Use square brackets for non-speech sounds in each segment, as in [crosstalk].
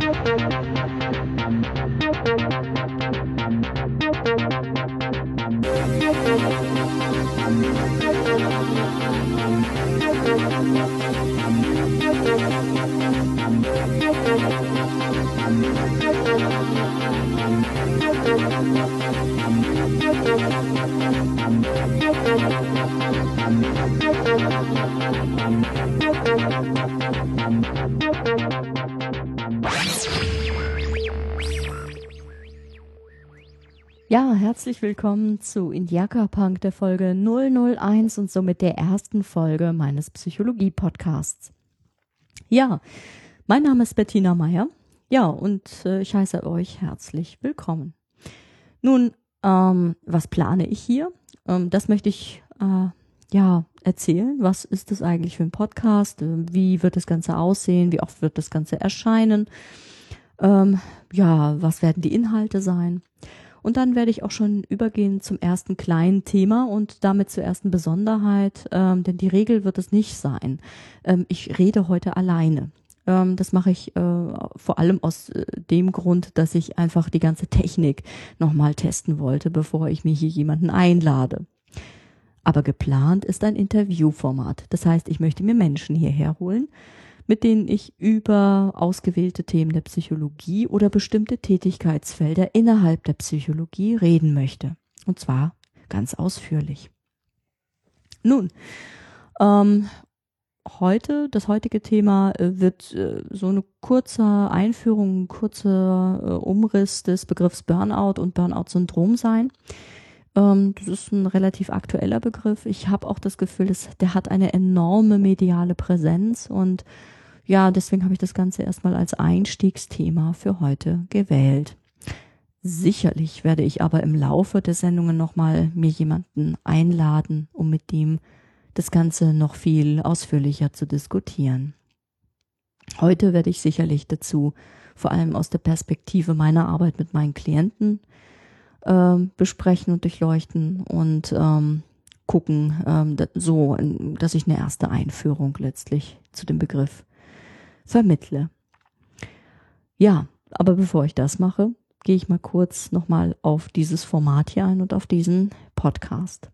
Ja, herzlich willkommen zu Indiaka Punk der Folge 001 und somit der ersten Folge meines Psychologie-Podcasts. Ja, mein Name ist Bettina Meyer. Ja, und äh, ich heiße euch herzlich willkommen. Nun, ähm, was plane ich hier? Ähm, das möchte ich äh, ja erzählen. Was ist das eigentlich für ein Podcast? Äh, wie wird das Ganze aussehen? Wie oft wird das Ganze erscheinen? Ähm, ja, was werden die Inhalte sein? Und dann werde ich auch schon übergehen zum ersten kleinen Thema und damit zur ersten Besonderheit, ähm, denn die Regel wird es nicht sein. Ähm, ich rede heute alleine. Ähm, das mache ich äh, vor allem aus äh, dem Grund, dass ich einfach die ganze Technik nochmal testen wollte, bevor ich mir hier jemanden einlade. Aber geplant ist ein Interviewformat. Das heißt, ich möchte mir Menschen hierher holen, mit denen ich über ausgewählte Themen der Psychologie oder bestimmte Tätigkeitsfelder innerhalb der Psychologie reden möchte. Und zwar ganz ausführlich. Nun, ähm, heute, das heutige Thema äh, wird äh, so eine kurze Einführung, ein kurzer äh, Umriss des Begriffs Burnout und Burnout-Syndrom sein. Ähm, das ist ein relativ aktueller Begriff. Ich habe auch das Gefühl, dass, der hat eine enorme mediale Präsenz und ja, deswegen habe ich das Ganze erstmal als Einstiegsthema für heute gewählt. Sicherlich werde ich aber im Laufe der Sendungen nochmal mir jemanden einladen, um mit dem das Ganze noch viel ausführlicher zu diskutieren. Heute werde ich sicherlich dazu vor allem aus der Perspektive meiner Arbeit mit meinen Klienten äh, besprechen und durchleuchten und ähm, gucken, ähm, so, dass ich eine erste Einführung letztlich zu dem Begriff vermittle. Ja, aber bevor ich das mache, gehe ich mal kurz nochmal auf dieses Format hier ein und auf diesen Podcast.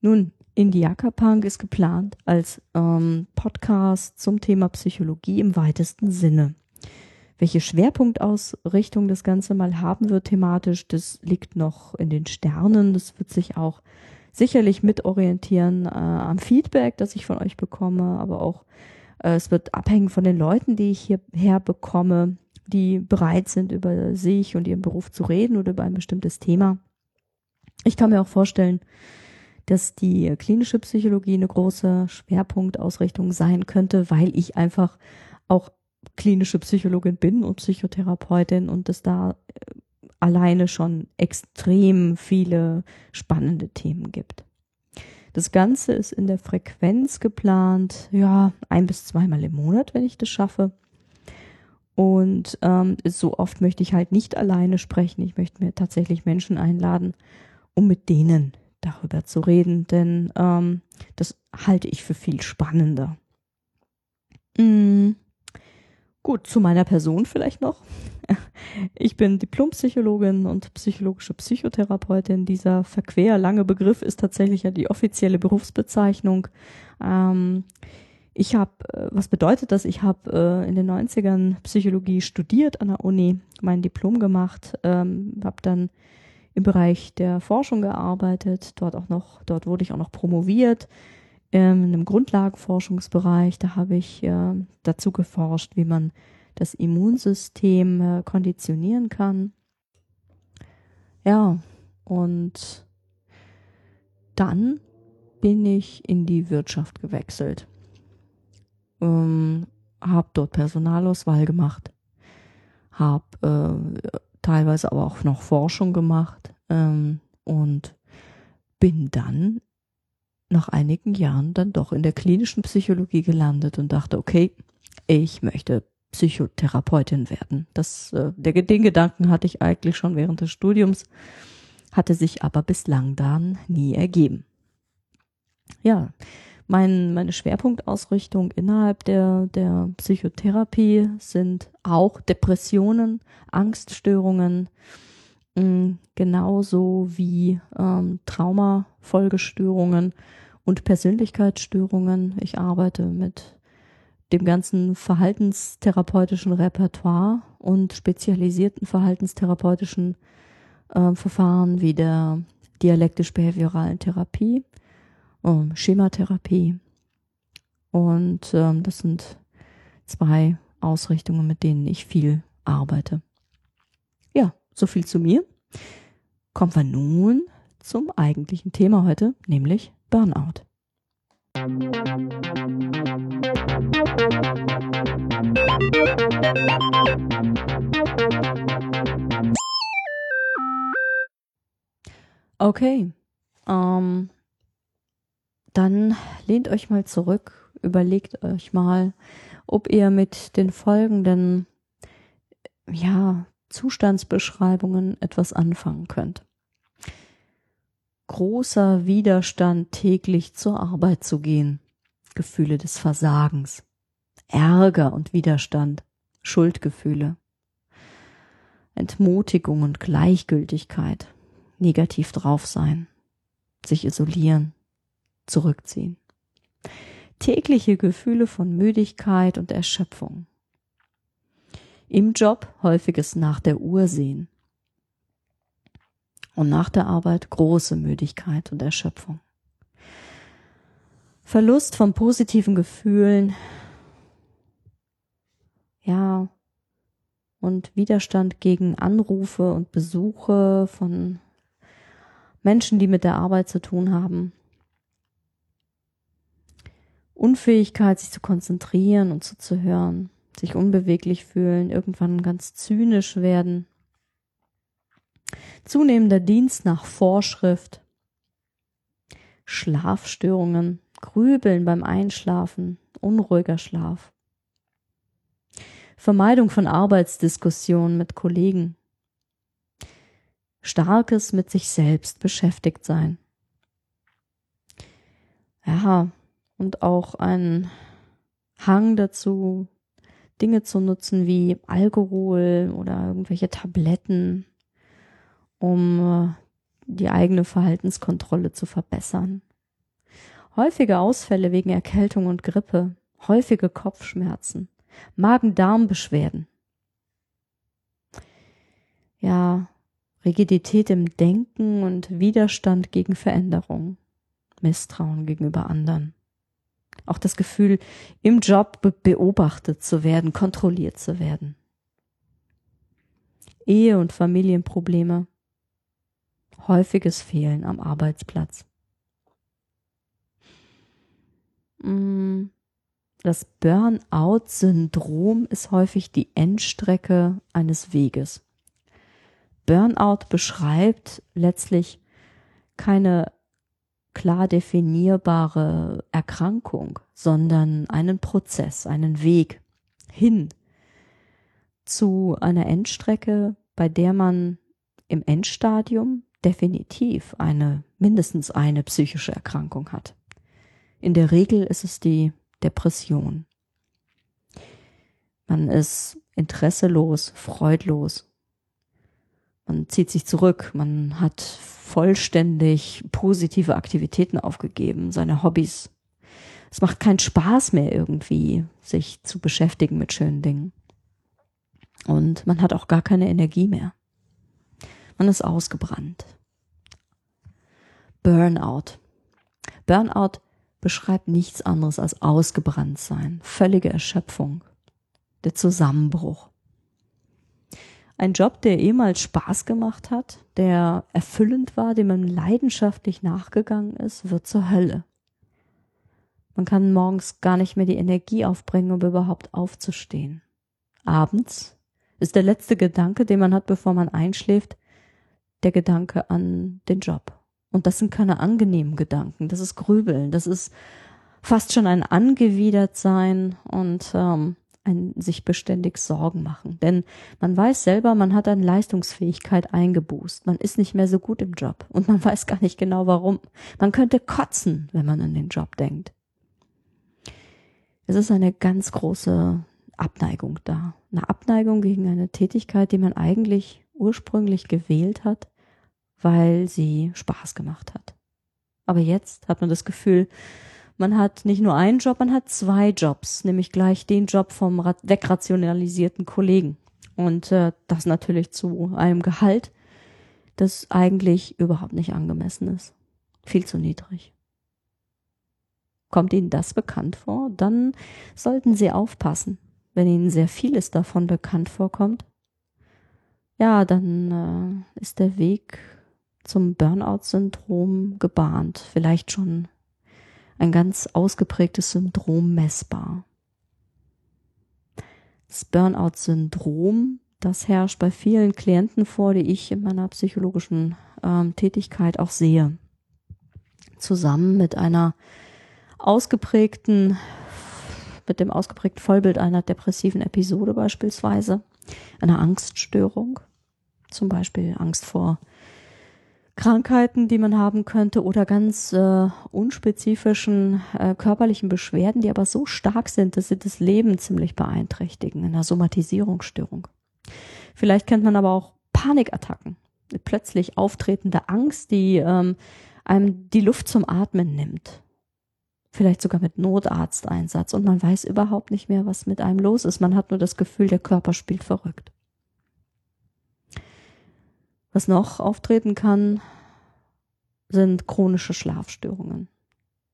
Nun, Indiaka Punk ist geplant als ähm, Podcast zum Thema Psychologie im weitesten Sinne. Welche Schwerpunktausrichtung das Ganze mal haben wird thematisch, das liegt noch in den Sternen. Das wird sich auch sicherlich mitorientieren äh, am Feedback, das ich von euch bekomme, aber auch es wird abhängen von den Leuten, die ich hierher bekomme, die bereit sind, über sich und ihren Beruf zu reden oder über ein bestimmtes Thema. Ich kann mir auch vorstellen, dass die klinische Psychologie eine große Schwerpunktausrichtung sein könnte, weil ich einfach auch klinische Psychologin bin und Psychotherapeutin und es da äh, alleine schon extrem viele spannende Themen gibt. Das Ganze ist in der Frequenz geplant, ja, ein bis zweimal im Monat, wenn ich das schaffe. Und ähm, so oft möchte ich halt nicht alleine sprechen. Ich möchte mir tatsächlich Menschen einladen, um mit denen darüber zu reden, denn ähm, das halte ich für viel spannender. Mm. Gut, zu meiner Person vielleicht noch. [laughs] Ich bin Diplompsychologin und psychologische Psychotherapeutin. Dieser verquer lange Begriff ist tatsächlich ja die offizielle Berufsbezeichnung. Ähm, ich habe, äh, was bedeutet das? Ich habe äh, in den 90ern Psychologie studiert an der Uni, mein Diplom gemacht, ähm, habe dann im Bereich der Forschung gearbeitet, dort auch noch, dort wurde ich auch noch promoviert ähm, in einem Grundlagenforschungsbereich. Da habe ich äh, dazu geforscht, wie man das Immunsystem äh, konditionieren kann. Ja, und dann bin ich in die Wirtschaft gewechselt. Ähm, habe dort Personalauswahl gemacht, habe äh, teilweise aber auch noch Forschung gemacht ähm, und bin dann nach einigen Jahren dann doch in der klinischen Psychologie gelandet und dachte, okay, ich möchte Psychotherapeutin werden. Das, äh, der, den Gedanken hatte ich eigentlich schon während des Studiums, hatte sich aber bislang dann nie ergeben. Ja, mein, meine Schwerpunktausrichtung innerhalb der, der Psychotherapie sind auch Depressionen, Angststörungen, mh, mm, genauso wie ähm, Traumafolgestörungen und Persönlichkeitsstörungen. Ich arbeite mit dem ganzen verhaltenstherapeutischen Repertoire und spezialisierten verhaltenstherapeutischen äh, Verfahren wie der dialektisch-behavioralen Therapie, ähm, Schematherapie. Und ähm, das sind zwei Ausrichtungen, mit denen ich viel arbeite. Ja, so viel zu mir. Kommen wir nun zum eigentlichen Thema heute, nämlich Burnout. Okay, ähm, dann lehnt euch mal zurück, überlegt euch mal, ob ihr mit den folgenden, ja, Zustandsbeschreibungen etwas anfangen könnt. Großer Widerstand, täglich zur Arbeit zu gehen. Gefühle des Versagens. Ärger und Widerstand. Schuldgefühle. Entmutigung und Gleichgültigkeit negativ drauf sein, sich isolieren, zurückziehen. Tägliche Gefühle von Müdigkeit und Erschöpfung. Im Job häufiges nach der Uhr sehen. Und nach der Arbeit große Müdigkeit und Erschöpfung. Verlust von positiven Gefühlen. Ja. Und Widerstand gegen Anrufe und Besuche von Menschen, die mit der Arbeit zu tun haben. Unfähigkeit, sich zu konzentrieren und zuzuhören, sich unbeweglich fühlen, irgendwann ganz zynisch werden. Zunehmender Dienst nach Vorschrift, Schlafstörungen, Grübeln beim Einschlafen, unruhiger Schlaf. Vermeidung von Arbeitsdiskussionen mit Kollegen, starkes mit sich selbst beschäftigt sein. Ja, und auch ein Hang dazu, Dinge zu nutzen wie Alkohol oder irgendwelche Tabletten, um äh, die eigene Verhaltenskontrolle zu verbessern. Häufige Ausfälle wegen Erkältung und Grippe, häufige Kopfschmerzen, Magen-Darm-Beschwerden. Ja, Rigidität im Denken und Widerstand gegen Veränderung, Misstrauen gegenüber anderen. Auch das Gefühl, im Job beobachtet zu werden, kontrolliert zu werden. Ehe- und Familienprobleme, häufiges Fehlen am Arbeitsplatz. Mm, das Burnout-Syndrom ist häufig die Endstrecke eines Weges. Burnout beschreibt letztlich keine klar definierbare Erkrankung, sondern einen Prozess, einen Weg hin zu einer Endstrecke, bei der man im Endstadium definitiv eine, mindestens eine psychische Erkrankung hat. In der Regel ist es die Depression. Man ist interesselos, freudlos, man zieht sich zurück, man hat vollständig positive Aktivitäten aufgegeben, seine Hobbys. Es macht keinen Spaß mehr irgendwie, sich zu beschäftigen mit schönen Dingen. Und man hat auch gar keine Energie mehr. Man ist ausgebrannt. Burnout. Burnout beschreibt nichts anderes als ausgebrannt sein, völlige Erschöpfung, der Zusammenbruch. Ein Job, der ehemals Spaß gemacht hat, der erfüllend war, dem man leidenschaftlich nachgegangen ist, wird zur Hölle. Man kann morgens gar nicht mehr die Energie aufbringen, um überhaupt aufzustehen. Abends ist der letzte Gedanke, den man hat, bevor man einschläft, der Gedanke an den Job. Und das sind keine angenehmen Gedanken, das ist Grübeln, das ist fast schon ein Angewidertsein und ähm, ein sich beständig Sorgen machen. Denn man weiß selber, man hat an Leistungsfähigkeit eingeboost. Man ist nicht mehr so gut im Job und man [laughs] weiß gar nicht genau warum. Man könnte kotzen, wenn man an den Job denkt. es ist eine ganz große Abneigung da. Eine Abneigung gegen eine Tätigkeit, die man eigentlich ursprünglich gewählt hat, weil sie Spaß gemacht hat. Aber jetzt hat man das Gefühl, man hat nicht nur einen Job, man hat zwei Jobs, nämlich gleich den Job vom wegrationalisierten Kollegen. Und äh, das natürlich zu einem Gehalt, das eigentlich überhaupt nicht angemessen ist. Viel zu niedrig. Kommt Ihnen das bekannt vor? Dann sollten Sie aufpassen. Wenn Ihnen sehr vieles davon bekannt vorkommt, ja, dann äh, ist der Weg zum Burnout-Syndrom gebahnt. Vielleicht schon ein ganz ausgeprägtes Syndrom messbar. Das Burnout-Syndrom, das herrscht bei vielen Klienten vor, die ich in meiner psychologischen ähm, Tätigkeit auch sehe. Zusammen mit einer ausgeprägten, mit dem ausgeprägten Vollbild einer depressiven Episode beispielsweise, einer Angststörung, zum Beispiel Angst vor Krankheiten, die man haben könnte oder ganz äh, unspezifischen äh, körperlichen Beschwerden, die aber so stark sind, dass sie das Leben ziemlich beeinträchtigen, einer Somatisierungsstörung. Vielleicht kennt man aber auch Panikattacken, plötzlich auftretende Angst, die ähm, einem die Luft zum Atmen nimmt. Vielleicht sogar mit Notarzteinsatz und man weiß überhaupt nicht mehr, was mit einem los ist. Man hat nur das Gefühl, der Körper spielt verrückt. Was noch auftreten kann, sind chronische Schlafstörungen.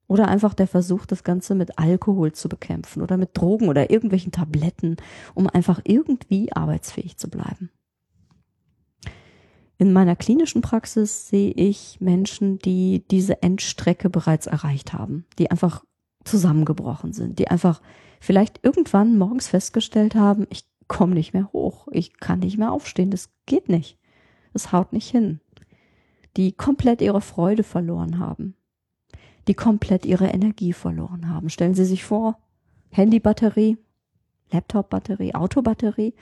Oder einfach der Versuch, das Ganze mit Alkohol zu bekämpfen oder mit Drogen oder irgendwelchen Tabletten, um einfach irgendwie arbeitsfähig zu bleiben. In meiner klinischen Praxis sehe ich Menschen, die diese Endstrecke bereits erreicht haben, die einfach zusammengebrochen sind, die einfach vielleicht irgendwann morgens festgestellt haben, ich komme nicht mehr hoch, ich kann nicht mehr aufstehen, das geht nicht. Es haut nicht hin. Die komplett ihre Freude verloren haben. Die komplett ihre Energie verloren haben. Stellen Sie sich vor, Handybatterie, Laptopbatterie, Autobatterie.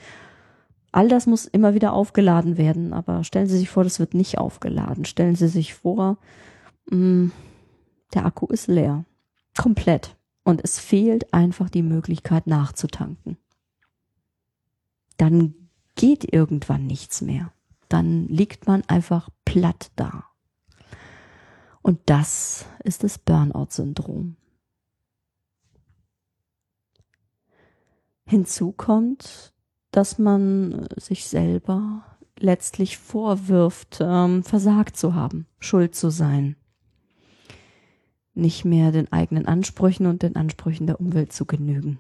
All das muss immer wieder aufgeladen werden, aber stellen Sie sich vor, das wird nicht aufgeladen. Stellen Sie sich vor, mh, mm, der Akku ist leer. Komplett. Und es fehlt einfach die Möglichkeit nachzutanken. Dann geht irgendwann nichts mehr dann liegt man einfach platt da. Und das ist das Burnout-Syndrom. Hinzu kommt, dass man sich selber letztlich vorwirft, ähm, versagt zu haben, schuld zu sein, nicht mehr den eigenen Ansprüchen und den Ansprüchen der Umwelt zu genügen.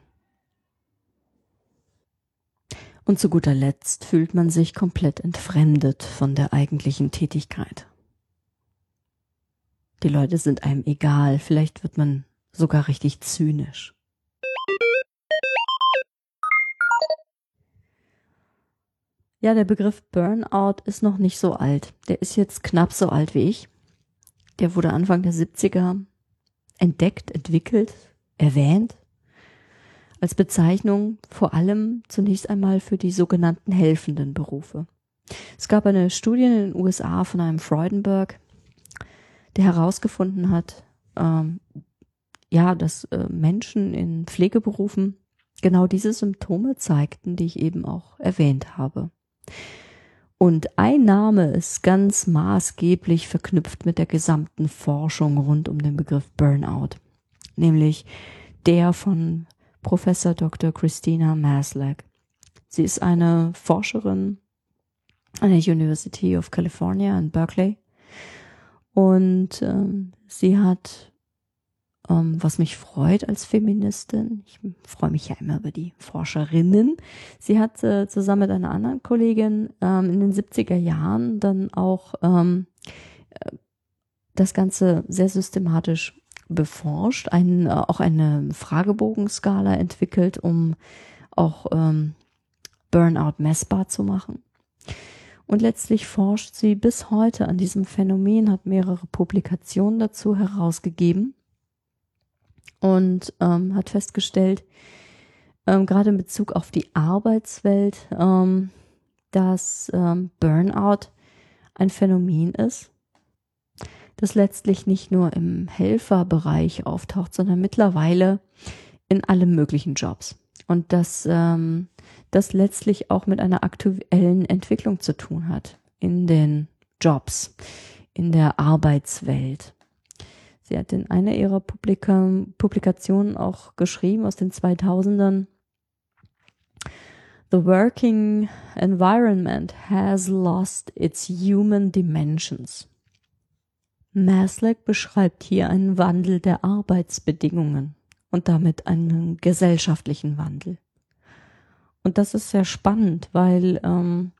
Und zu guter Letzt fühlt man sich komplett entfremdet von der eigentlichen Tätigkeit. Die Leute sind einem egal, vielleicht wird man sogar richtig zynisch. Ja, der Begriff Burnout ist noch nicht so alt. Der ist jetzt knapp so alt wie ich. Der wurde Anfang der 70er entdeckt, entwickelt, erwähnt als Bezeichnung vor allem zunächst einmal für die sogenannten helfenden Berufe. Es gab eine Studie in den USA von einem Freudenberg, der herausgefunden hat, ähm, ja, dass äh, Menschen in Pflegeberufen genau diese Symptome zeigten, die ich eben auch erwähnt habe. Und ein Name ist ganz maßgeblich verknüpft mit der gesamten Forschung rund um den Begriff Burnout, nämlich der von Professor Dr. Christina Maslach. Sie ist eine Forscherin an der University of California in Berkeley und ähm, sie hat, ähm, was mich freut als Feministin, ich freue mich ja immer über die Forscherinnen, sie hat äh, zusammen mit einer anderen Kollegin ähm, in den 70er Jahren dann auch ähm, äh, das Ganze sehr systematisch beforscht, ein, äh, auch eine Fragebogenskala entwickelt, um auch ähm, Burnout messbar zu machen. Und letztlich forscht sie bis heute an diesem Phänomen, hat mehrere Publikationen dazu herausgegeben und ähm, hat festgestellt, ähm, gerade in Bezug auf die Arbeitswelt, ähm, dass ähm, Burnout ein Phänomen ist, das letztlich nicht nur im Helferbereich auftaucht, sondern mittlerweile in allen möglichen Jobs. Und dass ähm, das letztlich auch mit einer aktuellen Entwicklung zu tun hat in den Jobs, in der Arbeitswelt. Sie hat in einer ihrer Publika Publikationen auch geschrieben aus den 2000ern, The working environment has lost its human dimensions. Maslick beschreibt hier einen Wandel der Arbeitsbedingungen und damit einen gesellschaftlichen Wandel. Und das ist sehr spannend, weil ähm,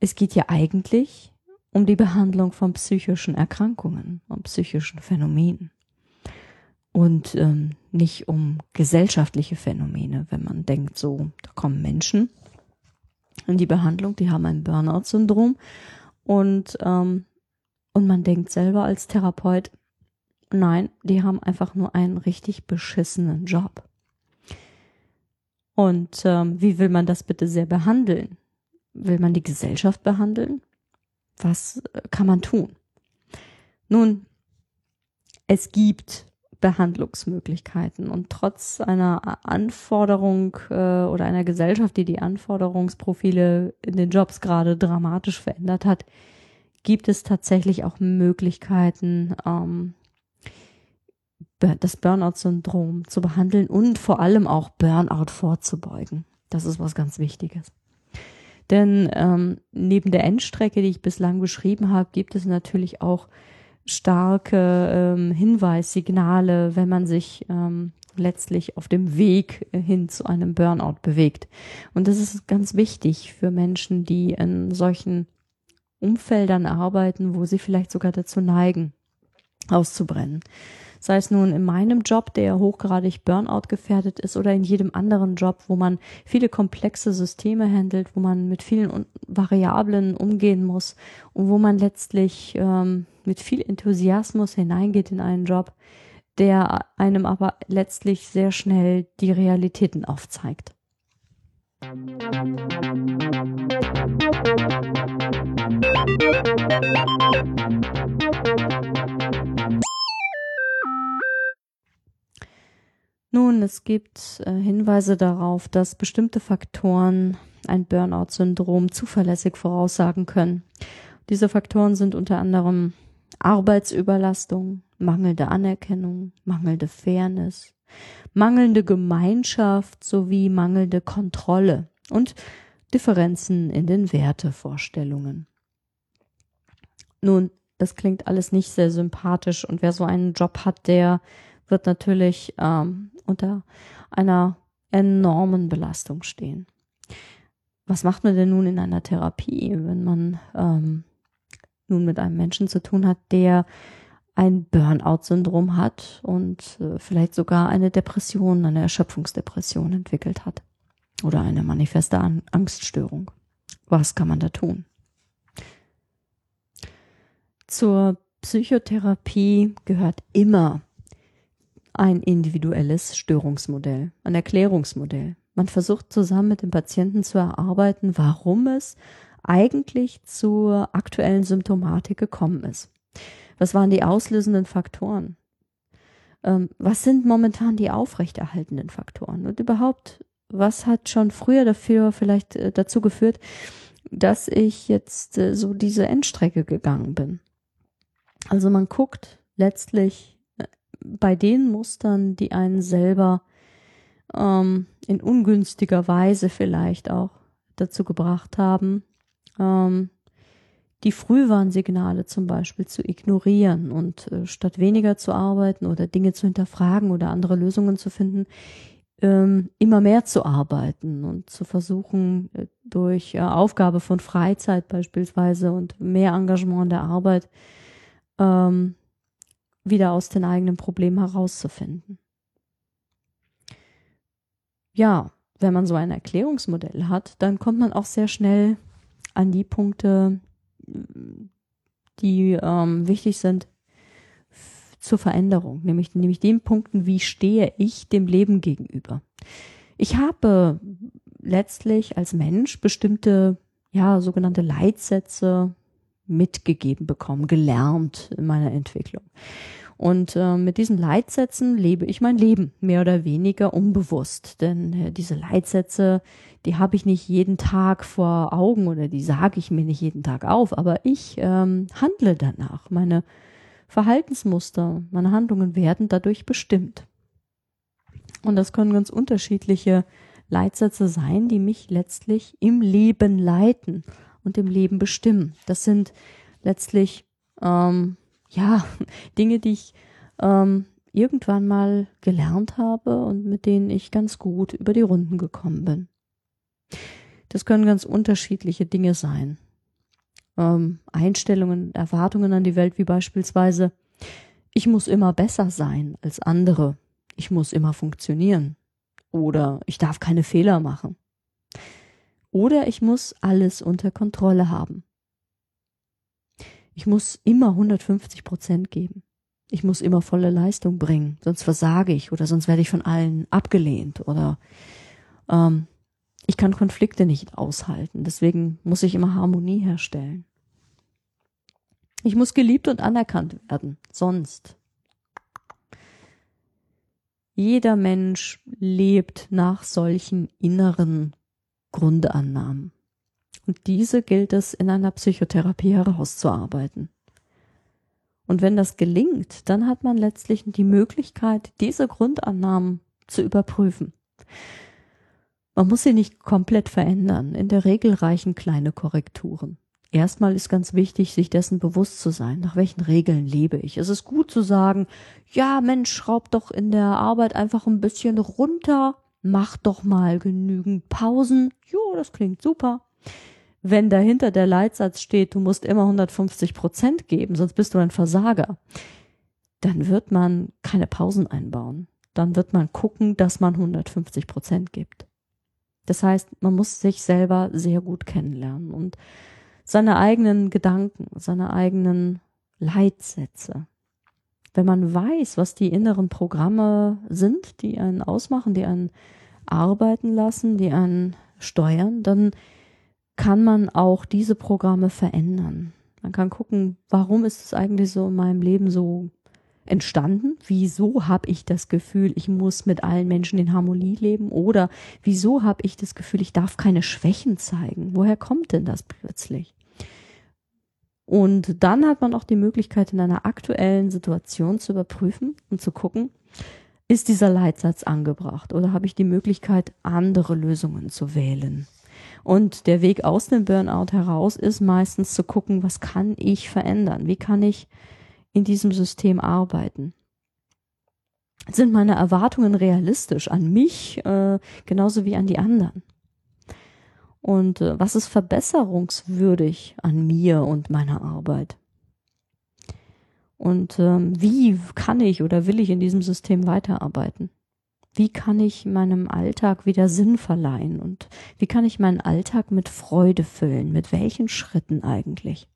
es geht ja eigentlich um die Behandlung von psychischen Erkrankungen und psychischen Phänomenen und ähm, nicht um gesellschaftliche Phänomene, wenn man denkt, so, da kommen Menschen in die Behandlung, die haben ein Burnout-Syndrom und, ähm, und man denkt selber als Therapeut, nein, die haben einfach nur einen richtig beschissenen Job. Und ähm, wie will man das bitte sehr behandeln? Will man die Gesellschaft behandeln? Was äh, kann man tun? Nun, es gibt Behandlungsmöglichkeiten. Und trotz einer Anforderung äh, oder einer Gesellschaft, die die Anforderungsprofile in den Jobs gerade dramatisch verändert hat, gibt es tatsächlich auch Möglichkeiten, ähm, das Burnout-Syndrom zu behandeln und vor allem auch Burnout vorzubeugen. Das ist was ganz Wichtiges. Denn ähm, neben der Endstrecke, die ich bislang beschrieben habe, gibt es natürlich auch starke ähm, Hinweissignale, wenn man sich ähm, letztlich auf dem Weg hin zu einem Burnout bewegt. Und das ist ganz wichtig für Menschen, die in solchen Umfeldern arbeiten, wo sie vielleicht sogar dazu neigen, auszubrennen sei es nun in meinem Job, der hochgradig Burnout gefährdet ist, oder in jedem anderen Job, wo man viele komplexe Systeme handelt, wo man mit vielen Variablen umgehen muss und wo man letztlich ähm, mit viel Enthusiasmus hineingeht in einen Job, der einem aber letztlich sehr schnell die Realitäten aufzeigt. Nun, es gibt äh, Hinweise darauf, dass bestimmte Faktoren ein Burnout-Syndrom zuverlässig voraussagen können. Diese Faktoren sind unter anderem Arbeitsüberlastung, mangelnde Anerkennung, mangelnde Fairness, mangelnde Gemeinschaft sowie mangelnde Kontrolle und Differenzen in den Wertevorstellungen. Nun, das klingt alles nicht sehr sympathisch und wer so einen Job hat, der wird natürlich ähm, unter einer enormen Belastung stehen. Was macht man denn nun in einer Therapie, wenn man ähm, nun mit einem Menschen zu tun hat, der ein Burnout-Syndrom hat und äh, vielleicht sogar eine Depression, eine Erschöpfungsdepression entwickelt hat oder eine manifeste An Angststörung. Was kann man da tun? Zur Psychotherapie gehört immer ein individuelles Störungsmodell, ein Erklärungsmodell. Man versucht zusammen mit dem Patienten zu erarbeiten, warum es eigentlich zur aktuellen Symptomatik gekommen ist. Was waren die auslösenden Faktoren? Ähm, was sind momentan die aufrechterhaltenden Faktoren? Und überhaupt, was hat schon früher dafür vielleicht äh, dazu geführt, dass ich jetzt äh, so diese Endstrecke gegangen bin? Also man guckt letztlich bei den Mustern, die einen selber ähm, in ungünstiger Weise vielleicht auch dazu gebracht haben, ähm, die Frühwarnsignale zum Beispiel zu ignorieren und äh, statt weniger zu arbeiten oder Dinge zu hinterfragen oder andere Lösungen zu finden, ähm, immer mehr zu arbeiten und zu versuchen, äh, durch äh, Aufgabe von Freizeit beispielsweise und mehr Engagement in der Arbeit ähm, wieder aus den eigenen Problemen herauszufinden. Ja, wenn man so ein Erklärungsmodell hat, dann kommt man auch sehr schnell an die Punkte, die ähm, wichtig sind zur Veränderung, nämlich, nämlich den Punkten, wie stehe ich dem Leben gegenüber. Ich habe letztlich als Mensch bestimmte, ja, sogenannte Leitsätze mitgegeben bekommen, gelernt in meiner Entwicklung. Und äh, mit diesen Leitsätzen lebe ich mein Leben, mehr oder weniger unbewusst. Denn äh, diese Leitsätze, die habe ich nicht jeden Tag vor Augen oder die sage ich mir nicht jeden Tag auf, aber ich ähm, handle danach. Meine Verhaltensmuster, meine Handlungen werden dadurch bestimmt. Und das können ganz unterschiedliche Leitsätze sein, die mich letztlich im Leben leiten und im Leben bestimmen. Das sind letztlich ähm, ja [laughs] Dinge, die ich ähm, irgendwann mal gelernt habe und mit denen ich ganz gut über die Runden gekommen bin. Das können ganz unterschiedliche Dinge sein. Ähm, Einstellungen, Erwartungen an die Welt, wie beispielsweise, ich muss immer besser sein als andere, ich muss immer funktionieren oder ich darf keine Fehler machen oder ich muss alles unter Kontrolle haben. Ich muss immer 150 Prozent geben. Ich muss immer volle Leistung bringen, sonst versage ich oder sonst werde ich von allen abgelehnt oder ähm, ich kann Konflikte nicht aushalten. Deswegen muss ich immer Harmonie herstellen. Ich muss geliebt und anerkannt werden, sonst. Jeder Mensch lebt nach solchen inneren Grundannahmen. Und diese gilt es in einer Psychotherapie herauszuarbeiten. Und wenn das gelingt, dann hat man letztlich die Möglichkeit, diese Grundannahmen zu überprüfen. Man muss sie nicht komplett verändern. In der Regel reichen kleine Korrekturen. Erstmal ist ganz wichtig, sich dessen bewusst zu sein, nach welchen Regeln lebe ich. Es ist gut zu sagen, ja Mensch, schraub doch in der Arbeit einfach ein bisschen runter, mach doch mal genügend Pausen. Jo, das klingt super. Wenn dahinter der Leitsatz steht, du musst immer 150 Prozent geben, sonst bist du ein Versager, dann wird man keine Pausen einbauen. Dann wird man gucken, dass man 150 Prozent gibt. Das heißt, man muss sich selber sehr gut kennenlernen und seine eigenen Gedanken, seine eigenen Leitsätze. Wenn man weiß, was die inneren Programme sind, die einen ausmachen, die einen arbeiten lassen, die einen steuern, dann kann man auch diese Programme verändern. Man kann gucken, warum ist es eigentlich so in meinem Leben so entstanden? Wieso habe ich das Gefühl, ich muss mit allen Menschen in Harmonie leben? Oder wieso habe ich das Gefühl, ich darf keine Schwächen zeigen? Woher kommt denn das plötzlich? Und dann hat man auch die Möglichkeit, in einer aktuellen Situation zu überprüfen und zu gucken, ist dieser Leitsatz angebracht oder habe ich die Möglichkeit, andere Lösungen zu wählen? Und der Weg aus dem Burnout heraus ist meistens zu gucken, was kann ich verändern? Wie kann ich in diesem System arbeiten? Sind meine Erwartungen realistisch an mich äh, genauso wie an die anderen? Und äh, was ist verbesserungswürdig an mir und meiner Arbeit? Und ähm, wie kann ich oder will ich in diesem System weiterarbeiten? Wie kann ich meinem Alltag wieder Sinn verleihen? Und wie kann ich meinen Alltag mit Freude füllen? Mit welchen Schritten eigentlich?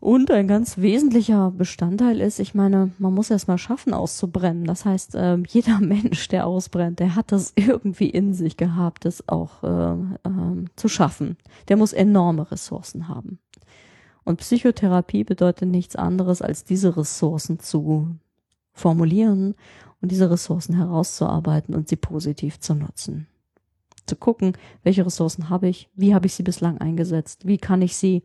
Und ein ganz wesentlicher Bestandteil ist, ich meine, man muss erst mal schaffen, auszubrennen. Das heißt, äh, [laughs] jeder Mensch, der ausbrennt, der hat das irgendwie in sich gehabt, das auch äh, äh, zu schaffen. Der muss enorme Ressourcen haben. Und Psychotherapie bedeutet nichts anderes, als diese Ressourcen zu formulieren und diese Ressourcen herauszuarbeiten und sie positiv zu nutzen. Zu gucken, welche Ressourcen habe ich, wie habe ich sie bislang eingesetzt, wie kann ich sie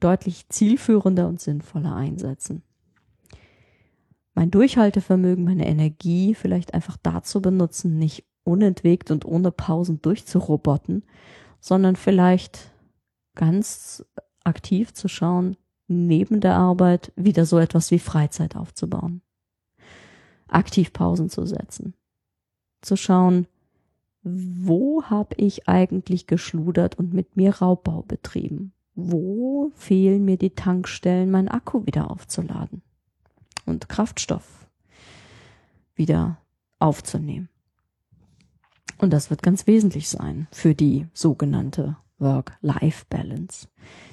deutlich zielführender und sinnvoller einsetzen. Mein Durchhaltevermögen, meine Energie vielleicht einfach dazu benutzen, nicht unentwegt und ohne Pausen durchzuroboten, sondern vielleicht ganz aktiv zu schauen, neben der Arbeit wieder so etwas wie Freizeit aufzubauen. Aktiv Pausen zu setzen. Zu schauen, wo habe ich eigentlich geschludert und mit mir Raubbau betrieben? Wo fehlen mir die Tankstellen, mein Akku wieder aufzuladen und Kraftstoff wieder aufzunehmen. Und das wird ganz wesentlich sein für die sogenannte Work-Life-Balance.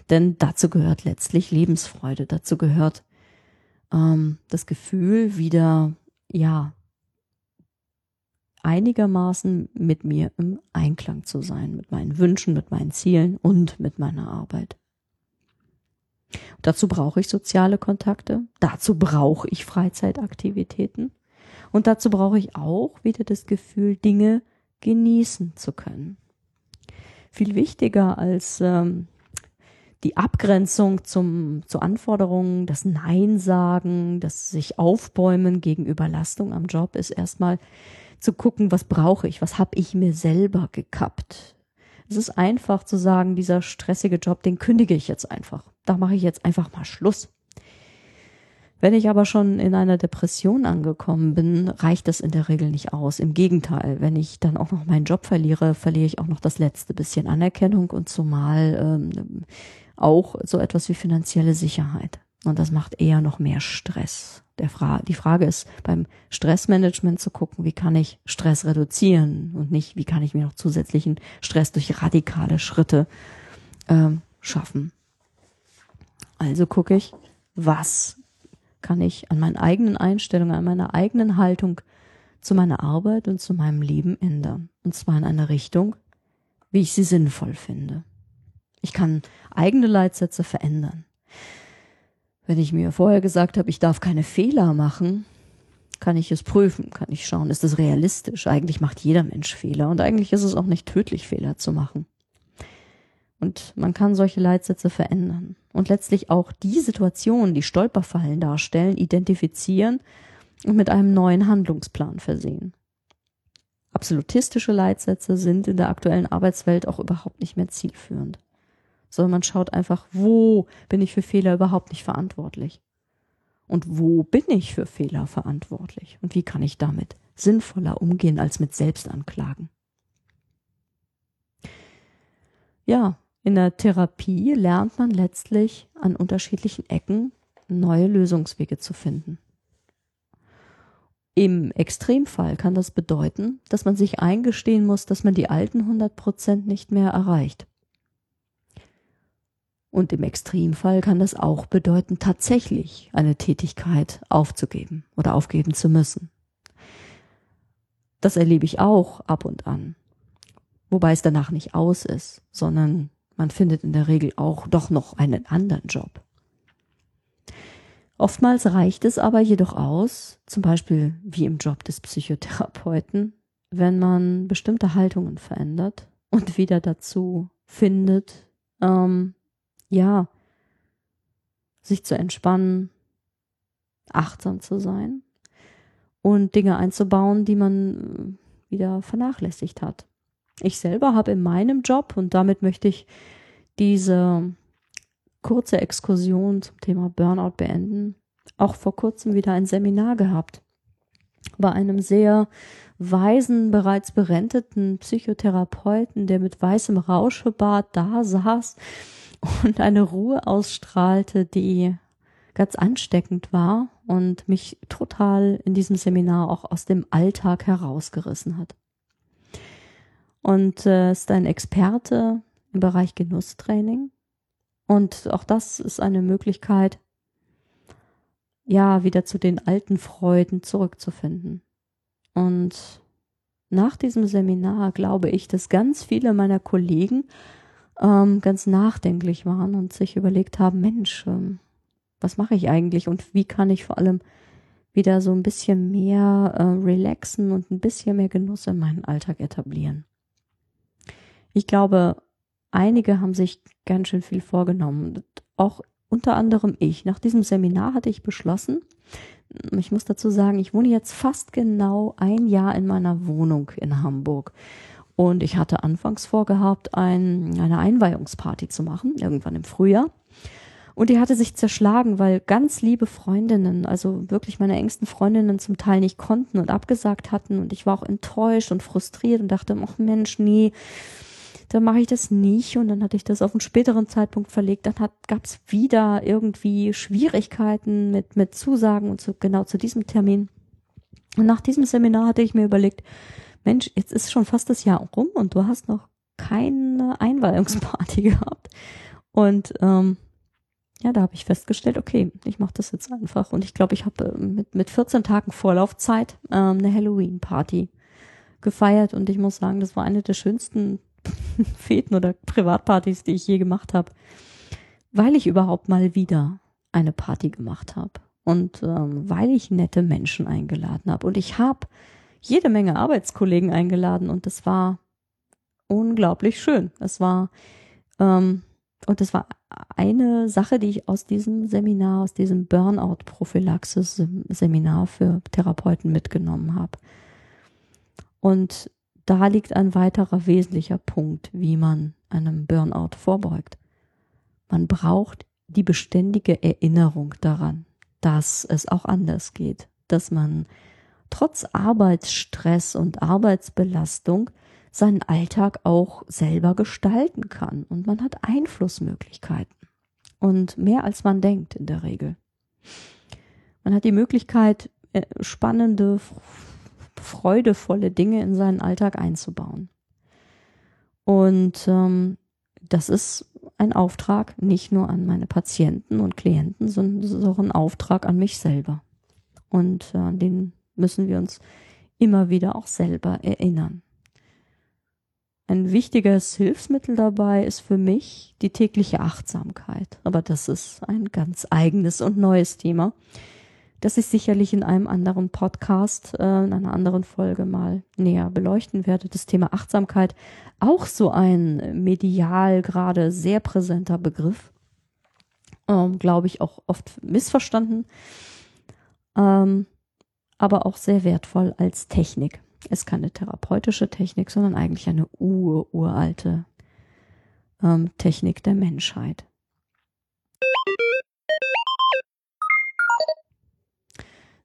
Denn dazu gehört letztlich Lebensfreude, dazu gehört ähm, das Gefühl, wieder, ja, einigermaßen mit mir im Einklang zu sein, mit meinen Wünschen, mit meinen Zielen und mit meiner Arbeit. Dazu brauche ich soziale Kontakte, dazu brauche ich Freizeitaktivitäten und dazu brauche ich auch wieder das Gefühl, Dinge genießen zu können. Viel wichtiger als ähm, die Abgrenzung zum, zu Anforderungen, das Nein sagen, das sich aufbäumen gegen Überlastung am Job ist erstmal zu gucken, was brauche ich, was habe ich mir selber gekappt. Es ist einfach zu sagen, dieser stressige Job, den kündige ich jetzt einfach. Da mache ich jetzt einfach mal Schluss. Wenn ich aber schon in einer Depression angekommen bin, reicht das in der Regel nicht aus. Im Gegenteil, wenn ich dann auch noch meinen Job verliere, verliere ich auch noch das letzte bisschen Anerkennung und zumal ähm, auch so etwas wie finanzielle Sicherheit. Und das macht eher noch mehr Stress. Der Fra die Frage ist beim Stressmanagement zu gucken, wie kann ich Stress reduzieren und nicht, wie kann ich mir noch zusätzlichen Stress durch radikale Schritte ähm, schaffen. Also gucke ich, was kann ich an meinen eigenen Einstellungen, an meiner eigenen Haltung zu meiner Arbeit und zu meinem Leben ändern. Und zwar in eine Richtung, wie ich sie sinnvoll finde. Ich kann eigene Leitsätze verändern. Wenn ich mir vorher gesagt habe, ich darf keine Fehler machen, kann ich es prüfen, kann ich schauen, ist es realistisch? Eigentlich macht jeder Mensch Fehler und eigentlich ist es auch nicht tödlich, Fehler zu machen. Und man kann solche Leitsätze verändern und letztlich auch die Situationen, die Stolperfallen darstellen, identifizieren und mit einem neuen Handlungsplan versehen. Absolutistische Leitsätze sind in der aktuellen Arbeitswelt auch überhaupt nicht mehr zielführend, sondern man schaut einfach, wo bin ich für Fehler überhaupt nicht verantwortlich? Und wo bin ich für Fehler verantwortlich? Und wie kann ich damit sinnvoller umgehen als mit Selbstanklagen? Ja, in der Therapie lernt man letztlich an unterschiedlichen Ecken neue Lösungswege zu finden. Im Extremfall kann das bedeuten, dass man sich eingestehen muss, dass man die alten 100 Prozent nicht mehr erreicht. Und im Extremfall kann das auch bedeuten, tatsächlich eine Tätigkeit aufzugeben oder aufgeben zu müssen. Das erlebe ich auch ab und an. Wobei es danach nicht aus ist, sondern man findet in der Regel auch doch noch einen anderen Job. Oftmals reicht es aber jedoch aus, zum Beispiel wie im Job des Psychotherapeuten, wenn man bestimmte Haltungen verändert und wieder dazu findet, ähm, ja, sich zu entspannen, achtsam zu sein und Dinge einzubauen, die man wieder vernachlässigt hat. Ich selber habe in meinem Job, und damit möchte ich diese kurze Exkursion zum Thema Burnout beenden, auch vor kurzem wieder ein Seminar gehabt bei einem sehr weisen, bereits berenteten Psychotherapeuten, der mit weißem Rauschebart da saß und eine Ruhe ausstrahlte, die ganz ansteckend war und mich total in diesem Seminar auch aus dem Alltag herausgerissen hat und äh, ist ein Experte im Bereich Genusstraining. Und auch das ist eine Möglichkeit, ja, wieder zu den alten Freuden zurückzufinden. Und nach diesem Seminar glaube ich, dass ganz viele meiner Kollegen ähm, ganz nachdenklich waren und sich überlegt haben, Mensch, ähm, was mache ich eigentlich und wie kann ich vor allem wieder so ein bisschen mehr äh, relaxen und ein bisschen mehr Genuss in meinen Alltag etablieren. Ich glaube, einige haben sich ganz schön viel vorgenommen. Auch unter anderem ich. Nach diesem Seminar hatte ich beschlossen, ich muss dazu sagen, ich wohne jetzt fast genau ein Jahr in meiner Wohnung in Hamburg. Und ich hatte anfangs vorgehabt, ein, eine Einweihungsparty zu machen, irgendwann im Frühjahr. Und die hatte sich zerschlagen, weil ganz liebe Freundinnen, also wirklich meine engsten Freundinnen zum Teil nicht konnten und abgesagt hatten. Und ich war auch enttäuscht und frustriert und dachte, ach Mensch, nee, dann mache ich das nicht und dann hatte ich das auf einen späteren Zeitpunkt verlegt. Dann gab es wieder irgendwie Schwierigkeiten mit, mit Zusagen und so genau zu diesem Termin. Und nach diesem Seminar hatte ich mir überlegt, Mensch, jetzt ist schon fast das Jahr rum und du hast noch keine Einweihungsparty [laughs] gehabt. Und ähm, ja, da habe ich festgestellt, okay, ich mache das jetzt einfach. Und ich glaube, ich habe äh, mit, mit 14 Tagen Vorlaufzeit ähm, eine Halloween-Party gefeiert. Und ich muss sagen, das war eine der schönsten [laughs] Feten oder Privatpartys, die ich je gemacht habe. weil ich überhaupt mal wieder eine Party gemacht habe und ähm, weil ich nette Menschen eingeladen habe. Und ich habe jede Menge Arbeitskollegen eingeladen und das war unglaublich schön. Es war ähm, und das war eine Sache, die ich aus diesem Seminar, aus diesem Burnout-Prophylaxis-Seminar für Therapeuten mitgenommen habe. Und da liegt ein weiterer wesentlicher Punkt, wie man einem Burnout vorbeugt. Man braucht die beständige Erinnerung daran, dass es auch anders geht, dass man trotz Arbeitsstress und Arbeitsbelastung seinen Alltag auch selber gestalten kann und man hat Einflussmöglichkeiten und mehr als man denkt in der Regel. Man hat die Möglichkeit, äh, spannende, freudevolle Dinge in seinen Alltag einzubauen. Und ähm, das ist ein Auftrag nicht nur an meine Patienten und Klienten, sondern es ist auch ein Auftrag an mich selber. Und äh, an den müssen wir uns immer wieder auch selber erinnern. Ein wichtiges Hilfsmittel dabei ist für mich die tägliche Achtsamkeit. Aber das ist ein ganz eigenes und neues Thema, das ich sicherlich in einem anderen Podcast, äh, in einer anderen Folge mal näher beleuchten werde. Das Thema Achtsamkeit, auch so ein medial gerade sehr präsenter Begriff, ähm, glaube ich auch oft missverstanden, ähm, aber auch sehr wertvoll als Technik ist keine therapeutische Technik, sondern eigentlich eine ur, uralte ähm, Technik der Menschheit.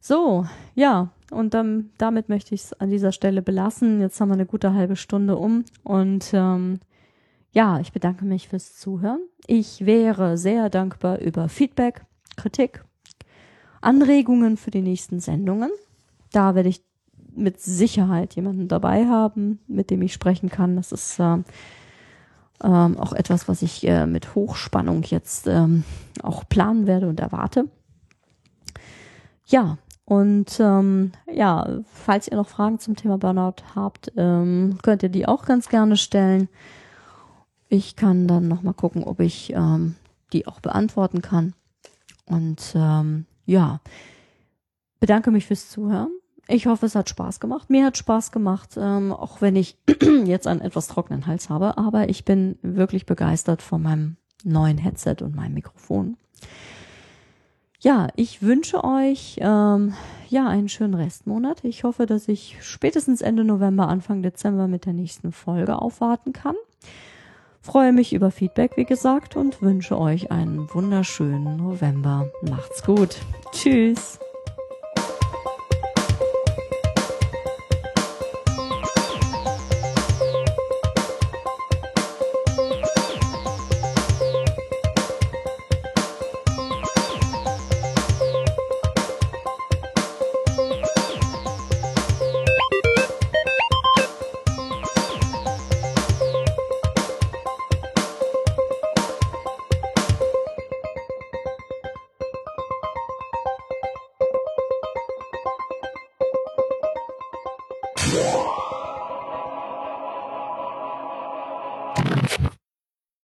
So, ja, und ähm, damit möchte ich es an dieser Stelle belassen. Jetzt haben wir eine gute halbe Stunde um und ähm, ja, ich bedanke mich fürs Zuhören. Ich wäre sehr dankbar über Feedback, Kritik, Anregungen für die nächsten Sendungen. Da werde ich mit Sicherheit jemanden dabei haben, mit dem ich sprechen kann. Das ist äh, ähm, auch etwas, was ich äh, mit Hochspannung jetzt ähm, auch planen werde und erwarte. Ja, und ähm, ja, falls ihr noch Fragen zum Thema Burnout habt, ähm, könnt ihr die auch ganz gerne stellen. Ich kann dann nochmal gucken, ob ich ähm, die auch beantworten kann. Und ähm, ja, bedanke mich fürs Zuhören ich hoffe, es hat Spaß gemacht. Mir hat Spaß gemacht, ähm, auch wenn ich [clears throat] jetzt einen etwas trockenen Hals habe. Aber ich bin wirklich begeistert von meinem neuen Headset und meinem Mikrofon. Ja, ich wünsche euch ähm, ja einen schönen Restmonat. Ich hoffe, dass ich spätestens Ende November, Anfang Dezember mit der nächsten Folge aufwarten kann. Freue mich über Feedback, wie gesagt, und wünsche euch einen wunderschönen November. Macht's gut. Tschüss.